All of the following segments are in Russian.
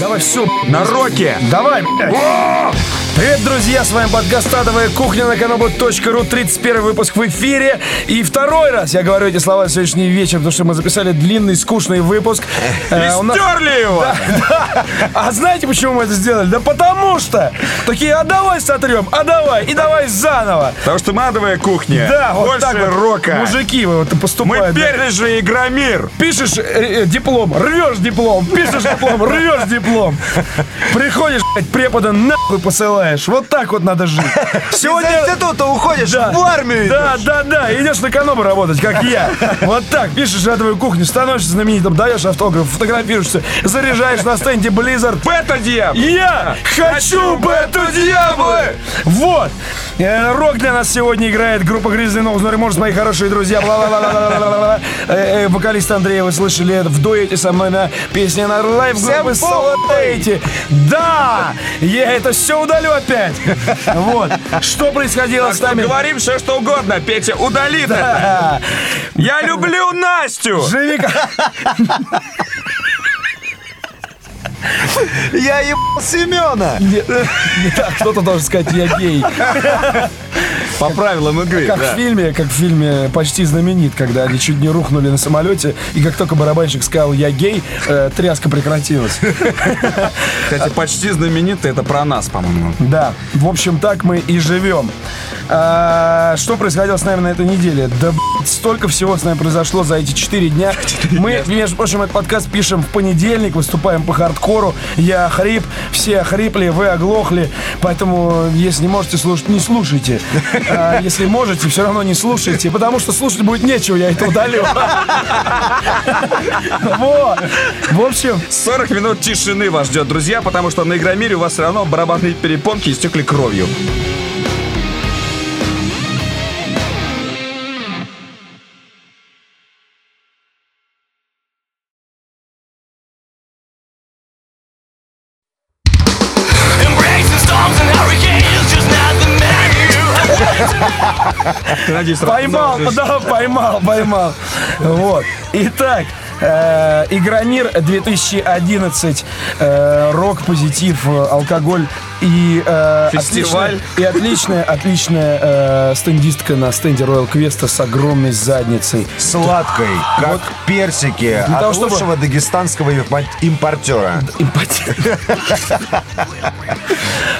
Давай все. На роке. Давай, блядь. Привет, друзья, с вами подкаст «Адовая кухня» на kanabu.ru, 31 выпуск в эфире. И второй раз я говорю эти слова сегодняшний вечер, потому что мы записали длинный, скучный выпуск. И Э, у нас- стерли его. Да. А знаете, почему мы это сделали? Да потому что такие, а давай сотрем, а давай, и давай заново. Потому что мы адовая кухня. Да, вот Больше так вот. рока. Мужики вы вот Мы поступают. да. перли же Игромир. Пишешь э, э, диплом, рвешь диплом, пишешь диплом, рвешь диплом. Приходишь, блядь, препода нахуй посылаешь. Вот так вот надо жить. Сегодня... Из института уходишь Да, в армию. Да, да, да, идешь на канобу работать, как я. Вот так, пишешь на твою кухню, становишься знаменитым, даешь автограф, фотографируешься, заряжаешь на стенде Blizzard. Бета Диаб. Я хочу Бету Дьяблы! Вот. Э, Рок для нас сегодня играет группа Grizzly Knows No Remorse, мои хорошие друзья. Бла-бла-бла-бла-бла-бла-бла. Э, э, Вокалист Андрей вы слышали в дуэте со мной на песне на live группы. Да! Я это все удалю опять. Вот. Что происходило с нами? говорим все, что угодно. Петя удалит это. А, Я люблю Настю. Живи Я ебал Семена. Не- не так, кто-то должен сказать, я гей. По правилам игры. Как да. в фильме, как в фильме «Почти знаменит», когда они чуть не рухнули на самолете, и как только барабанщик сказал «я гей», э, тряска прекратилась. Кстати, почти знаменитый. Это про нас, по-моему. Да, в общем, так мы и живем. А, что происходило с нами на этой неделе? Да, блядь, столько всего с нами произошло за эти четыре дня. Мы, между прочим, этот подкаст пишем в понедельник, выступаем по хардкору. Я хрип, все охрипли, вы оглохли. Поэтому, если не можете слушать, не слушайте. А если можете, все равно не слушайте, потому что слушать будет нечего, я это удалю. Вот. В общем, 40 минут тишины вас ждет, друзья, потому что на Игромире у вас все равно барабанные перепонки истекли кровью. Надеюсь, Поймал, да, поймал, поймал. Вот. Итак, э, Игромир 2011, э, рок, позитив, э, алкоголь и э, Фестиваль. отличная- и отличная, отличная э, стендистка на стенде Royal Квеста с огромной задницей. Сладкой, как персики от того, чтобы- лучшего дагестанского импо- импортера.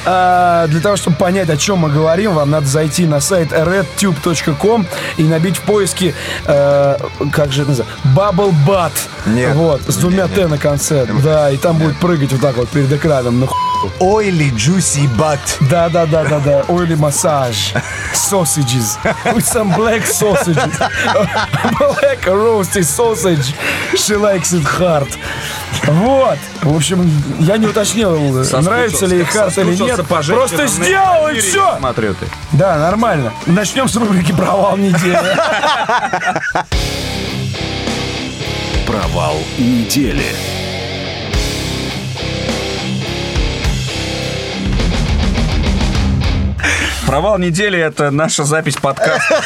А, Для того, чтобы понять, о чем мы говорим, вам надо зайти на сайт redtube.com и набить в поиске, э, как же это называется, Bubble Butt. Нет. Вот, с двумя Т на конце. Да, и там будет прыгать вот так вот перед экраном. Ну, Oily juicy butt. да, да, да, да, да. Oily massage. Sausages. With some black sausages. Black roasted sausage. She likes it hard. Вот. В общем, я не уточнил, нравится ли хард или нет. Просто сделал и все. Смотрю ты. Да, нормально. Начнем с рубрики «Провал недели». Провал недели. Провал недели — это наша запись подкаста.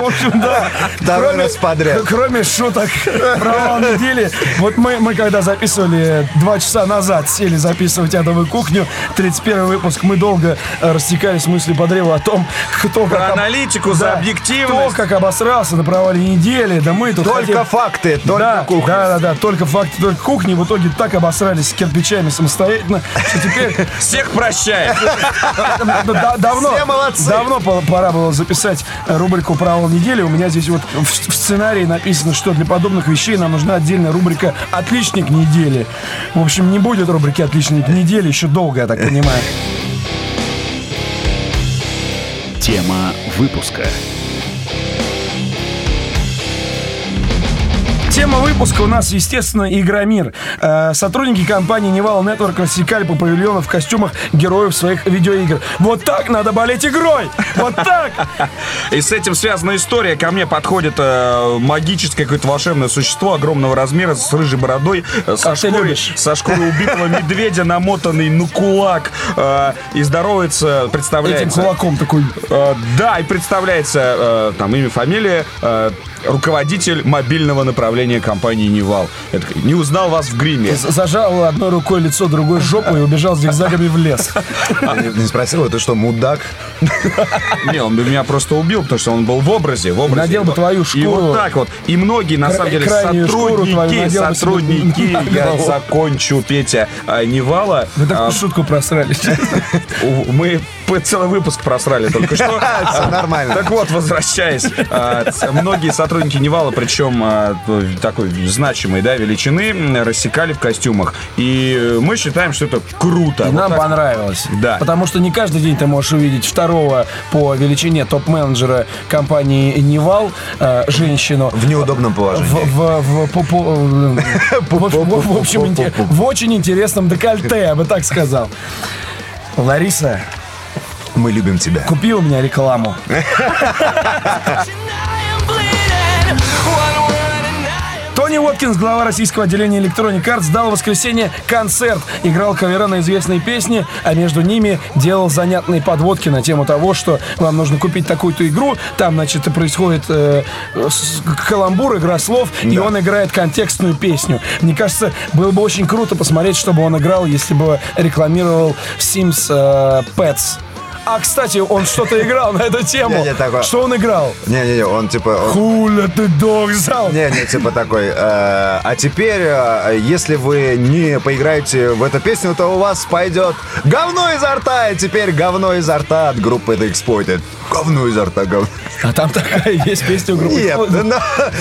В общем, да. Второй раз подряд. Кроме шуток провал недели. Вот мы, мы когда записывали два часа назад, сели записывать «Адовую кухню», 31 выпуск, мы долго э, растекались мысли по древу о том, кто Про как... об- аналитику, за Да, Кто объективность. как обосрался на провале недели. Да мы тут Только хотим- факты, только да, кухня. Да, да, да, только факты, только кухни. В итоге так обосрались с кирпичами самостоятельно, что теперь Всех прощаем. да- давно, Все молодцы. давно по- пора было записать рубрику «Провал недели». У меня здесь вот в, в сценарии написано, что для подобных вещей нам нужна отдельная рубрика «Отличник недели». В общем, не будет рубрики «Отличник недели» еще долго, я так понимаю. Тема выпуска. Тема выпуска у нас, естественно, Игромир. Э, сотрудники компании Nival Network рассекали по павильону в костюмах героев своих видеоигр. Вот так надо болеть игрой! Вот так! И с этим связана история. Ко мне подходит э, магическое какое-то волшебное существо огромного размера с рыжей бородой, э, со, шкурой, со шкурой убитого медведя, намотанный на кулак, и здоровается, представляется. Этим кулаком такой. Да, и представляется там имя, фамилия, руководитель мобильного направления компании «Нивал». Такой, не узнал вас в гриме. З- Зажал одной рукой лицо, другой жопу и убежал зигзагами в лес. Не, не спросил, ты что, мудак? Не, он бы меня просто убил, потому что он был в образе. В образе. Надел бы твою И шкуру. вот так вот. И многие, на самом деле, сотрудники, сотрудники, я закончу, Петя, а, Нивала. Вы а, такую шутку просрали. Мы целый выпуск просрали только что. Все нормально. Так вот, возвращаясь, а, многие сотрудники Невала, причем а, такой значимой да, величины, рассекали в костюмах. И мы считаем, что это круто. И Вот нам так. понравилось. Да. Потому что не каждый день ты можешь увидеть второго по величине топ-менеджера компании Нивал, женщину. В неудобном положении. в, общем, в очень интересном декольте, я бы так сказал. Лариса, Мы любим тебя. купи у меня рекламу. Тони Уоткинс, глава российского отделения Electronic Arts, дал в воскресенье концерт. Играл кавера на известные песни, а между ними делал занятные подводки на тему того, что вам нужно купить такую-то игру. Там, значит, происходит э, каламбур, игра слов, и он играет контекстную песню. Мне кажется, было бы очень круто посмотреть, чтобы он играл, если бы рекламировал Sims э, Pets. А, кстати, он что-то играл на эту тему. Не-не, такое- Что он играл? Не-не-не, он типа... он- Хуля ты дог зал. Не, не, типа такой. э, а теперь, э, если вы не поиграете в эту песню, то у вас пойдет говно изо рта, и теперь говно изо рта от группы The Exploited. Говно изо рта, говно. А там такая есть песня у группы. Нет, ну,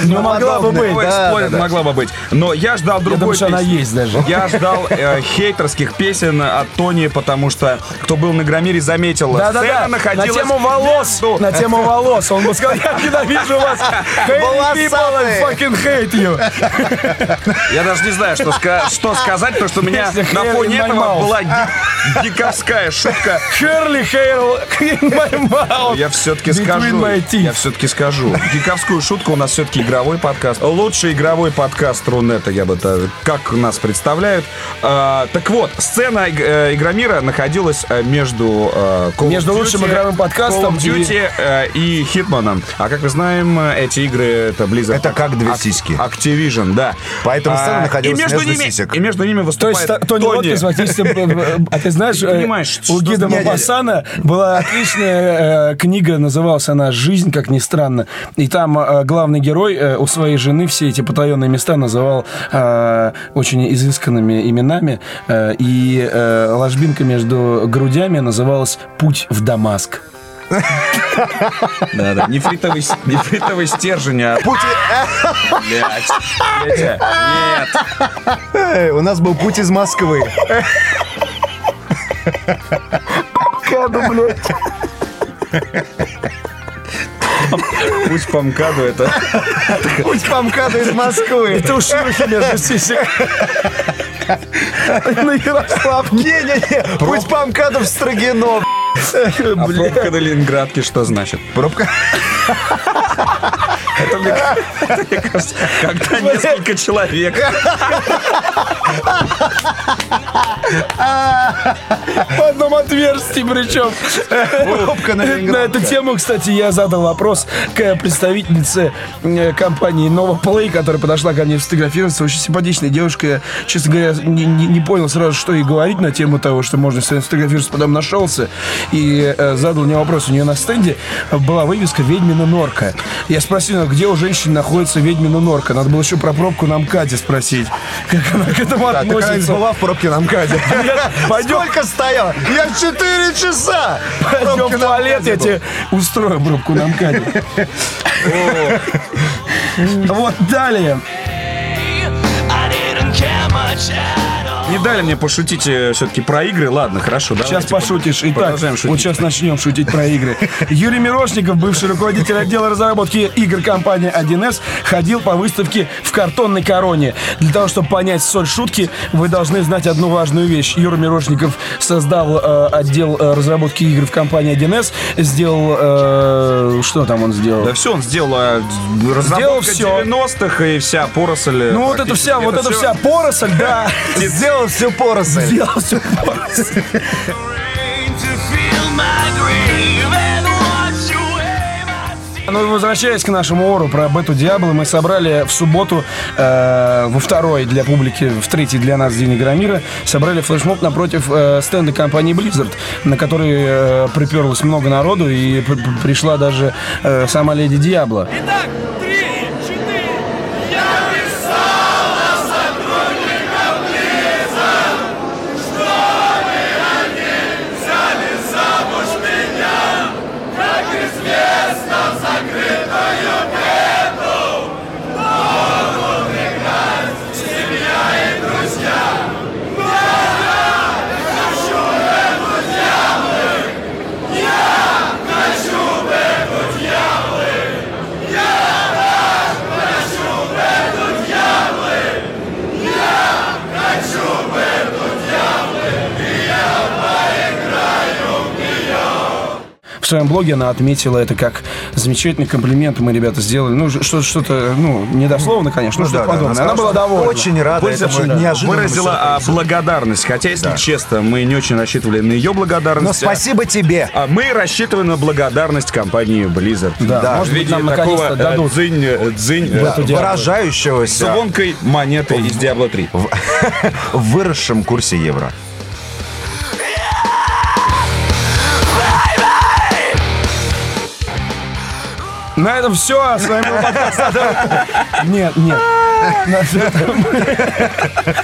Ну, могла бы быть, да, спорят, да, да. могла бы быть. Но я ждал другой думаю, что она песни. есть даже. Я ждал э, хейтерских песен от Тони, потому что кто был на Громире, заметил. Да-да-да, сцена на находилась тему волос, между- на тему волос. Он бы сказал, я ненавижу вас. Hate people, I fucking hate you. Я даже не знаю, что, ска- что сказать, потому что у меня на фоне этого была ги- гиковская шутка. Херли Хейл in my mouth. Я все-таки скажу. Я все-таки скажу. Гиковскую шутку у нас все-таки игровой подкаст. Лучший игровой подкаст Рунета, я бы даже, как нас представляют. А, так вот, сцена э, Игромира находилась э, между э, Call of Между лучшим Duty, игровым подкастом Call of Duty э, и Хитманом. А как мы знаем, эти игры это Blizzard. Это как две Ак- сиськи. Activision, да. Поэтому сцена А, находилась и между между ними, сисек. И между ними То выступает есть та- Тони бы, э, а ты знаешь, понимаешь, у Гида. Мапассана была отличная книга, называлась она «Жизнь, как ни странно». И там э, главный герой э, у своей жены все эти потаенные места называл э, очень изысканными именами. э, и э, ложбинка между грудями называлась «Путь в Дамаск». Да, да. Нефритовый, стержень. а- Блядь. Петя, Нет. Эй, у нас был путь из Москвы. Путь по МКАДу это... Путь по МКАДу из Москвы. Это уж шлюхи между сисек. На Ярослав. Не-не-не, путь по МКАДу в Строгино. А пробка на Ленинградке что значит? Пробка. Это, мне, это, мне кажется, когда несколько человек... В одном отверстии причем. Пробка на эту тему, кстати, я задал вопрос к представительнице э, компании Nova Play, которая подошла ко мне сфотографироваться. Очень симпатичная девушка. Я, честно говоря, не, не- не понял сразу, что ей говорить на тему того, что можно сфотографироваться. Потом нашелся и э, задал мне вопрос. У нее на стенде была вывеска «Ведьмина норка». Я спросил, где у женщин находится ведьмина норка. Надо было еще про пробку на МКАДе спросить. Как она к этому Да, относится. была в пробке на МКАДе? Сколько стоял? Я 4 часа! пойдем в туалет, я тебе устрою пробку на МКАДе. Вот далее. I didn't care much. Не дали мне пошутить все-таки про игры. Ладно, хорошо. Сейчас пошутишь. Итак, шутить. вот сейчас начнем шутить про игры. Юрий Мирошников, бывший руководитель отдела разработки игр компании 1С, ходил по выставке в картонной короне. Для того, чтобы понять соль шутки, вы должны знать одну важную вещь. Юра Мирошников создал э, отдел э, разработки игр в компании 1С, сделал... э, что там он сделал? Да все, он сделал э, разработка всё. 90-х и вся поросль. э, Ну вот это вся, вот это вся поросль, да. Сделал всю поросль. Сделал всю поросль. Ну и возвращаясь к нашему ору про Бету Диабло, мы собрали в субботу э, во второй для публики, в третий для нас День Игромира, собрали флешмоб напротив э, стенда компании Blizzard, на который э, приперлось много народу и пришла даже э, сама леди Диабло. Итак, три, В своем блоге она отметила это как замечательный комплимент мы, ребята, сделали. Ну, что- что-то, ну, недословно, конечно, ну, Ну что-то да, да, подобное. она Она была довольна. Очень рада Пользователь этому неожиданному выразила а, благодарность. Хотя, если честно, мы не очень рассчитывали на ее благодарность. Но спасибо тебе. А мы рассчитываем на благодарность компании Blizzard. Да, Да, может быть, нам такого наконец-то э, дадут. дзынь, э, дзынь, э, Diablo. Выражающегося звонкой монеты из Diablo 3. в выросшем курсе евро. На этом все. С вами был подкаст. Нет, нет. На этом,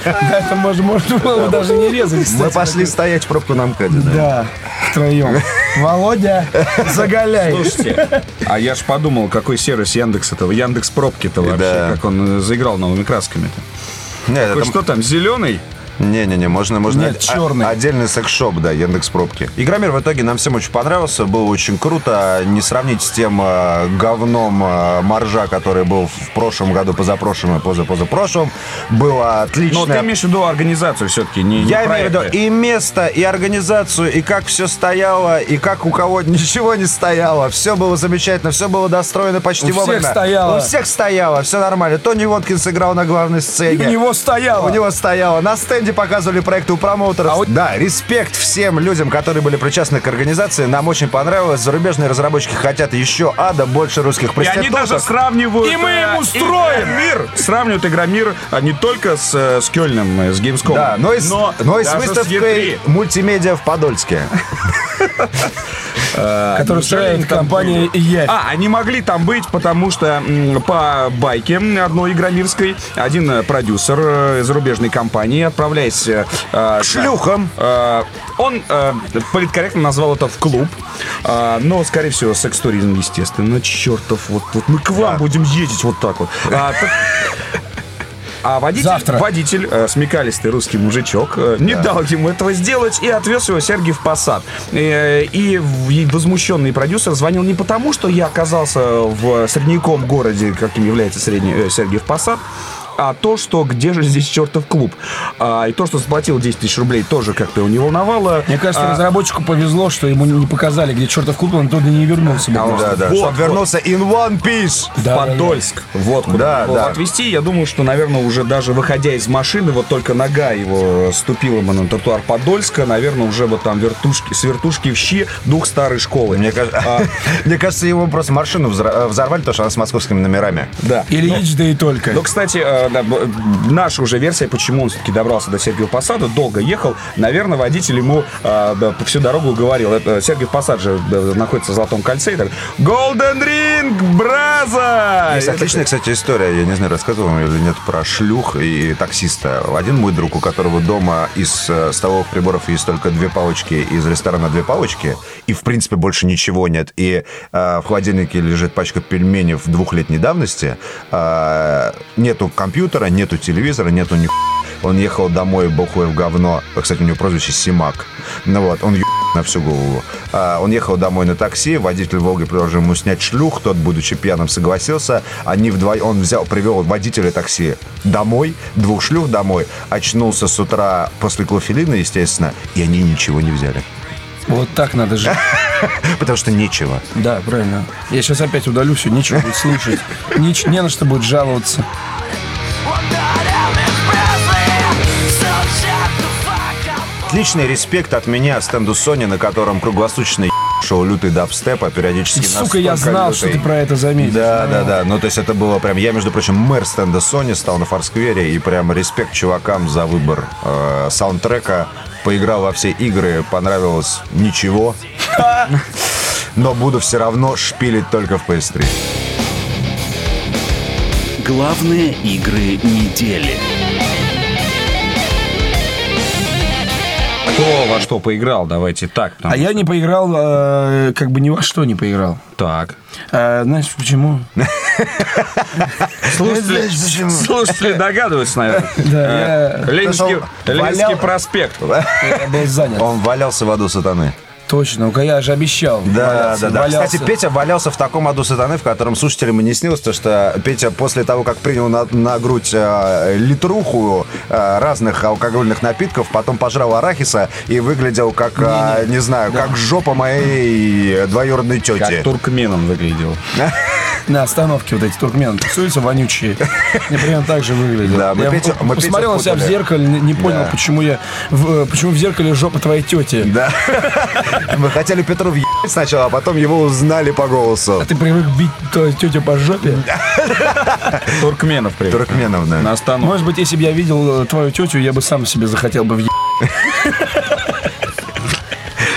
на этом можно, можно было бы даже не резать. Мы пошли стоять в пробку на МКАДе. да. Да, втроем. Володя, заголяй. Слушайте, а я ж подумал, какой сервис Яндекс этого, Яндекс пробки-то вообще, как он э, заиграл новыми красками-то. Нет, что там, зеленый? Не-не-не, можно, можно Нет, чёрный. отдельный секс-шоп, да, Яндекс Пробки. Игромир в итоге нам всем очень понравился, было очень круто. Не сравнить с тем э, говном э, моржа, который был в прошлом году, позапрошлом и позапозапрошлом. Было отлично. Но ты имеешь в виду организацию все-таки, не, не Я имею в виду проекты. и место, и организацию, и как все стояло, и как у кого ничего не стояло. Все было замечательно, все было достроено почти У всех вовремя. стояло. У всех стояло, все нормально. Тони Воткинс играл на главной сцене. У него стояло. У него стояло. На стенде показывали проекты у промоутеров. А вот- Да, респект всем людям, которые были причастны к организации. Нам очень понравилось. Зарубежные разработчики хотят еще ада, больше русских И они проституток. даже сравнивают... И мы э, им устроим! мир. Сравнивают Игромир а, не только с, э, с Кёльном, э, с Gamescom, Да, но и с, но и с выставкой E3. мультимедиа в Подольске. Который устраивает там компания Явь. А, они могли там быть, потому что по байке одной игромирской один э, продюсер э, зарубежной компании, отправляясь... э, э, К шлюхам. э, он э, политкорректно назвал это в клуб, э, но, скорее всего, секс-туризм, естественно. Чертов, вот, вот мы к вам Да. будем ездить вот так вот. А, так- а водитель, Завтра. водитель э, смекалистый русский мужичок, э, не дал ему этого сделать и отвез его Сергей в Посад. Э, и и возмущенный продюсер звонил не потому, что я оказался в средневековом городе, каким является средний, э, Сергей в Посад, а то, что где же здесь чертов клуб. А, и то, что заплатил 10 тысяч рублей, тоже как-то его не волновало. Мне кажется, А, разработчику повезло, что ему не показали, где чертов клуб, он туда не вернулся. бы просто. Да, да. Вот, Чтоб вернулся in one piece. Да, да, да. Подольск. Вот куда Да, его да. отвезти. Я думаю, что, наверное, уже даже выходя из машины, вот только нога его ступила бы на тротуар Подольска, наверное, уже вот там вертушки, с вертушки в щи дух старой школы. Мне кажется, А, мне кажется, его просто машину взорвали, потому что она с московскими номерами. да. Ильич, да и только. Но, кстати, э, да, наша уже версия, почему он все-таки добрался до Сергиева Посада, долго ехал. Наверное, водитель ему э, да, всю дорогу говорил. Это, Сергиев Посад же находится в Золотом кольце. И так, Golden Ring, браза! Есть И отличная, кстати, история, я не знаю, рассказывал вам или нет, про шлюх и таксиста. Один мой друг, у которого дома из э, столовых приборов есть только две палочки, из ресторана две палочки, и, в принципе, больше ничего нет. И э, в холодильнике лежит пачка пельменей двухлетней давности, э, нету компьютера, нету телевизора, нету ни он ехал домой, бухой в говно. Кстати, у него прозвище Симак. Ну вот, он еб на всю голову. А, он ехал домой на такси, водитель Волги предложил ему снять шлюх, тот, будучи пьяным, согласился. Они вдвоем, он взял, привел водителя такси домой, двух шлюх домой, очнулся с утра после клофелина, естественно, и они ничего не взяли. Вот так надо жить. Потому что нечего. Да, правильно. Я сейчас опять удалю все, нечего будет слушать. Не на что будет жаловаться. Отличный респект от меня стенду Sony, на котором круглосуточно еб шел лютый дабстеп, а периодически Сука, я знал, что лютый. ты про это заметишь. Да, да, да. Ну, то есть это было прям... Я, между прочим, мэр стенда Sony стал на Форсквере, и прям респект чувакам за выбор э, саундтрека. Поиграл во все игры, понравилось ничего. Но буду все равно шпилить только в PS3. Главные игры недели. Кто во что поиграл? Давайте так. А я что- не поиграл, э, как бы ни во что не поиграл. Так. А, знаешь почему? Слушатели, слушатели догадываются, наверное. Да, Э, я- Ленинский, валял- проспект. Я был занят. Он валялся в аду сатаны. Точно, ну я же обещал. Да, валяться, да, да. валялся. Кстати, Петя валялся в таком аду сатаны, в котором слушателям и не снилось, то что Петя после того, как принял на, на грудь э, литруху э, разных алкогольных напитков, потом пожрал арахиса и выглядел как, э, не знаю, как жопа моей двоюродной тети. Как туркменом выглядел. На остановке вот эти туркмены тусуются вонючие. Мне примерно так же выглядел. Да, мы я Петю- мы Петю посмотрел на себя в зеркале, не, не понял, Да. почему я в, э, почему в зеркале жопа твоей тети. Да. Мы хотели Петру въебать сначала, а потом его узнали по голосу. А ты привык бить твою тетю по жопе? Туркменов привет. Туркменов, да. На остановке. Может быть, если бы я видел э, твою тетю, я бы сам себе захотел бы въебать.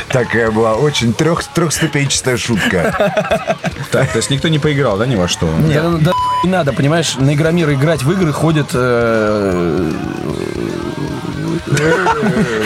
Такая была очень трех, трехступенчатая шутка. Так, то есть никто не поиграл, да, ни во что? Да, да не надо, понимаешь, на Игромир играть в игры ходит... э,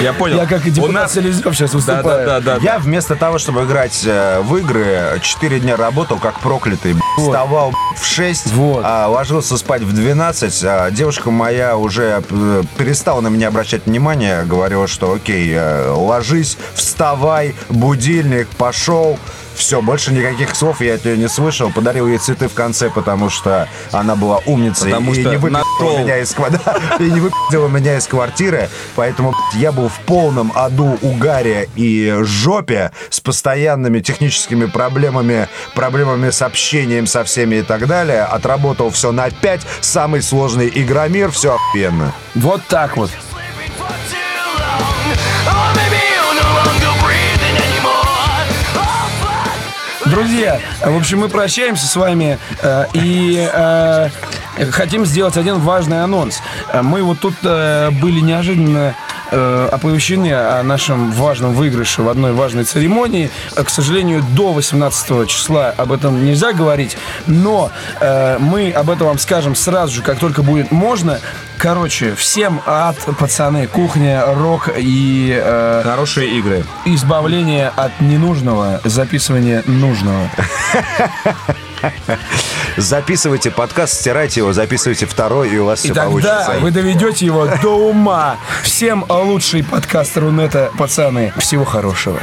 Я понял. Я как и депутат. Селезнев сейчас выступаю. Я вместо того, чтобы играть э, в игры, 4 дня работал как проклятый. Вставал в 6, Вот. а, ложился спать в 12. а девушка моя уже э, перестала на меня обращать внимание. Говорила, что окей, э, ложись, вставай, будильник, пошел. Все, больше никаких слов я от нее не слышал. Подарил ей цветы в конце, потому что она была умницей Потому и что не выпила нашел. меня из ква- да, и не выпила меня из квартиры. Поэтому я был в полном аду, угаре и жопе с постоянными техническими проблемами, проблемами с общением со всеми и так далее. Отработал все на 5. Самый сложный игромир. Все охуенно. Вот так вот. Друзья, в общем, мы прощаемся с вами э, и э, хотим сделать один важный анонс. Э, Мы вот тут э, были неожиданно э, оповещены о нашем важном выигрыше в одной важной церемонии. К сожалению, до 18 числа об этом нельзя говорить, но мы об этом вам скажем сразу же, как только будет можно. Короче, всем ад, пацаны, кухня, рок и э, Хорошие игры. избавление от ненужного, записывание нужного. Записывайте подкаст, стирайте его, записывайте второй, и у вас И все тогда получится. вы доведете его до ума. Всем лучший подкаст Рунета, пацаны. Всего хорошего.